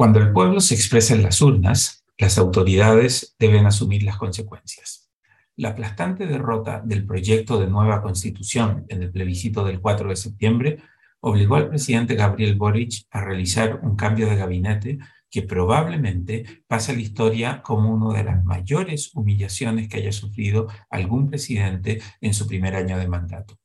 Cuando el pueblo se expresa en las urnas, las autoridades deben asumir las consecuencias. La aplastante derrota del proyecto de nueva constitución en el plebiscito del 4 de septiembre obligó al presidente Gabriel Boric a realizar un cambio de gabinete que probablemente pasa a la historia como una de las mayores humillaciones que haya sufrido algún presidente en su primer año de mandato.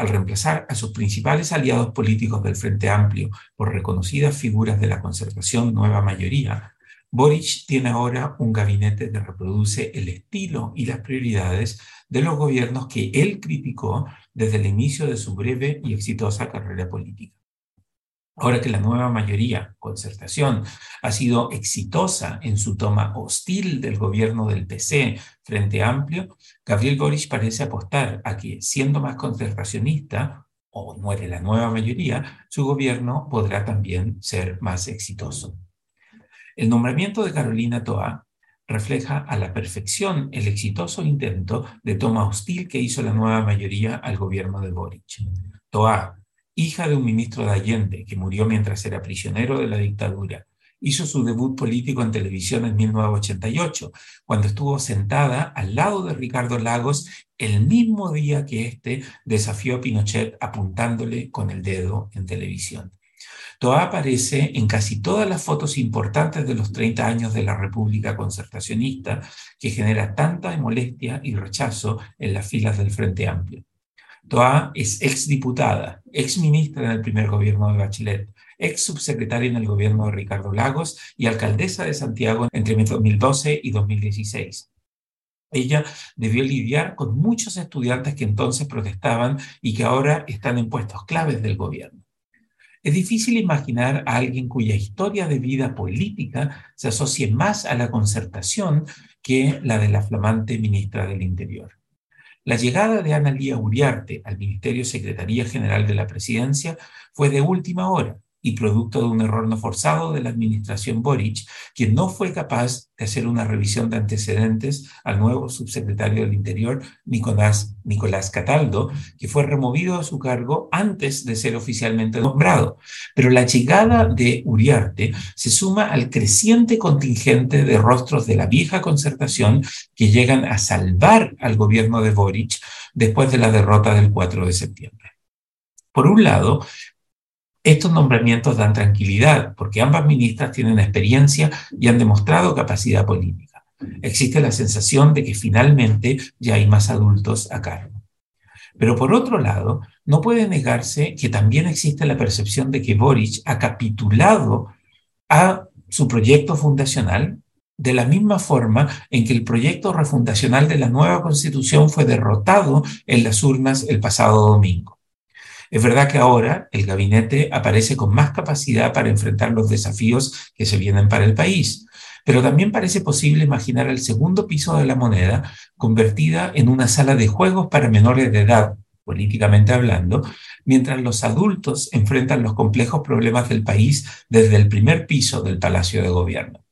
Al reemplazar a sus principales aliados políticos del Frente Amplio por reconocidas figuras de la concertación Nueva Mayoría, Boric tiene ahora un gabinete que reproduce el estilo y las prioridades de los gobiernos que él criticó desde el inicio de su breve y exitosa carrera política. Ahora que la nueva mayoría, concertación, ha sido exitosa en su toma hostil del gobierno del PC frente amplio, Gabriel Boric parece apostar a que, siendo más concertacionista, o muere la nueva mayoría, su gobierno podrá también ser más exitoso. El nombramiento de Carolina Toa refleja a la perfección el exitoso intento de toma hostil que hizo la nueva mayoría al gobierno de Boric. Toa, hija de un ministro de Allende que murió mientras era prisionero de la dictadura, hizo su debut político en televisión en 1988, cuando estuvo sentada al lado de Ricardo Lagos el mismo día que éste desafió a Pinochet apuntándole con el dedo en televisión. Toa aparece en casi todas las fotos importantes de los 30 años de la República Concertacionista, que genera tanta molestia y rechazo en las filas del Frente Amplio. Toa es exdiputada, exministra en el primer gobierno de Bachelet, ex subsecretaria en el gobierno de Ricardo Lagos y alcaldesa de Santiago entre 2012 y 2016. Ella debió lidiar con muchos estudiantes que entonces protestaban y que ahora están en puestos claves del gobierno. Es difícil imaginar a alguien cuya historia de vida política se asocie más a la concertación que la de la flamante ministra del Interior. La llegada de Ana Lía Uriarte al Ministerio Secretaría General de la Presidencia fue de última hora y producto de un error no forzado de la administración Boric, quien no fue capaz de hacer una revisión de antecedentes al nuevo subsecretario del Interior, Nicolás, Nicolás Cataldo, que fue removido de su cargo antes de ser oficialmente nombrado. Pero la llegada de Uriarte se suma al creciente contingente de rostros de la vieja concertación que llegan a salvar al gobierno de Boric después de la derrota del 4 de septiembre. Por un lado, estos nombramientos dan tranquilidad porque ambas ministras tienen experiencia y han demostrado capacidad política. Existe la sensación de que finalmente ya hay más adultos a cargo. Pero por otro lado, no puede negarse que también existe la percepción de que Boric ha capitulado a su proyecto fundacional de la misma forma en que el proyecto refundacional de la nueva constitución fue derrotado en las urnas el pasado domingo. Es verdad que ahora el gabinete aparece con más capacidad para enfrentar los desafíos que se vienen para el país, pero también parece posible imaginar el segundo piso de la moneda convertida en una sala de juegos para menores de edad, políticamente hablando, mientras los adultos enfrentan los complejos problemas del país desde el primer piso del Palacio de Gobierno.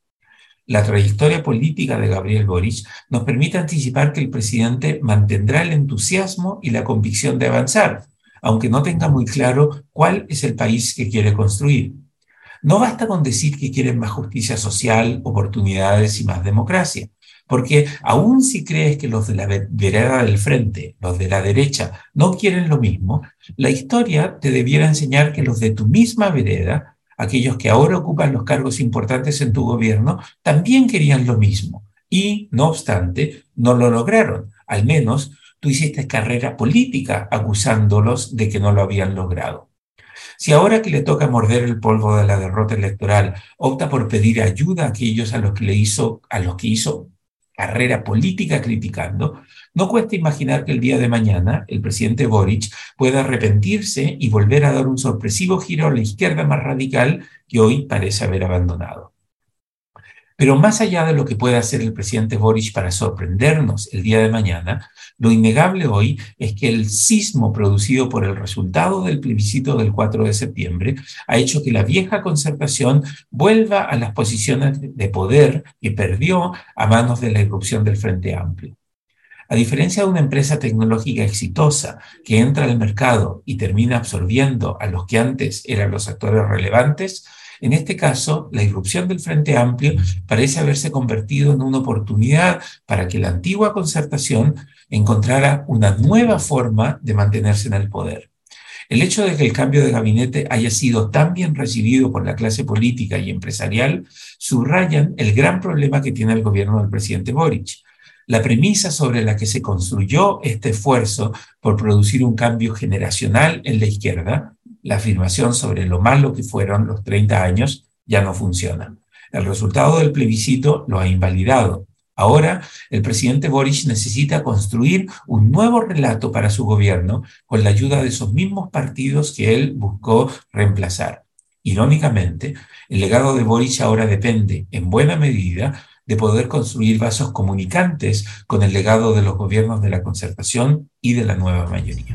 La trayectoria política de Gabriel Boric nos permite anticipar que el presidente mantendrá el entusiasmo y la convicción de avanzar, aunque no tenga muy claro cuál es el país que quiere construir. No basta con decir que quieren más justicia social, oportunidades y más democracia, porque aun si crees que los de la vereda del frente, los de la derecha, no quieren lo mismo, la historia te debiera enseñar que los de tu misma vereda, aquellos que ahora ocupan los cargos importantes en tu gobierno, también querían lo mismo y, no obstante, no lo lograron, al menos tú hiciste carrera política acusándolos de que no lo habían logrado. Si ahora que le toca morder el polvo de la derrota electoral, opta por pedir ayuda a aquellos a los que le hizo, a los que hizo carrera política criticando, no cuesta imaginar que el día de mañana el presidente Boric pueda arrepentirse y volver a dar un sorpresivo giro a la izquierda más radical que hoy parece haber abandonado. Pero más allá de lo que pueda hacer el presidente Boric para sorprendernos el día de mañana, lo innegable hoy es que el sismo producido por el resultado del plebiscito del 4 de septiembre ha hecho que la vieja concertación vuelva a las posiciones de poder que perdió a manos de la irrupción del Frente Amplio. A diferencia de una empresa tecnológica exitosa que entra al mercado y termina absorbiendo a los que antes eran los actores relevantes, En este caso, la irrupción del Frente Amplio parece haberse convertido en una oportunidad para que la antigua concertación encontrara una nueva forma de mantenerse en el poder. El hecho de que el cambio de gabinete haya sido tan bien recibido por la clase política y empresarial subrayan el gran problema que tiene el gobierno del presidente Boric. La premisa sobre la que se construyó este esfuerzo por producir un cambio generacional en la izquierda, la afirmación sobre lo malo que fueron los 30 años, ya no funciona. El resultado del plebiscito lo ha invalidado. Ahora, el presidente Boris necesita construir un nuevo relato para su gobierno con la ayuda de esos mismos partidos que él buscó reemplazar. Irónicamente, el legado de Boris ahora depende, en buena medida, de poder construir vasos comunicantes con el legado de los gobiernos de la concertación y de la nueva mayoría.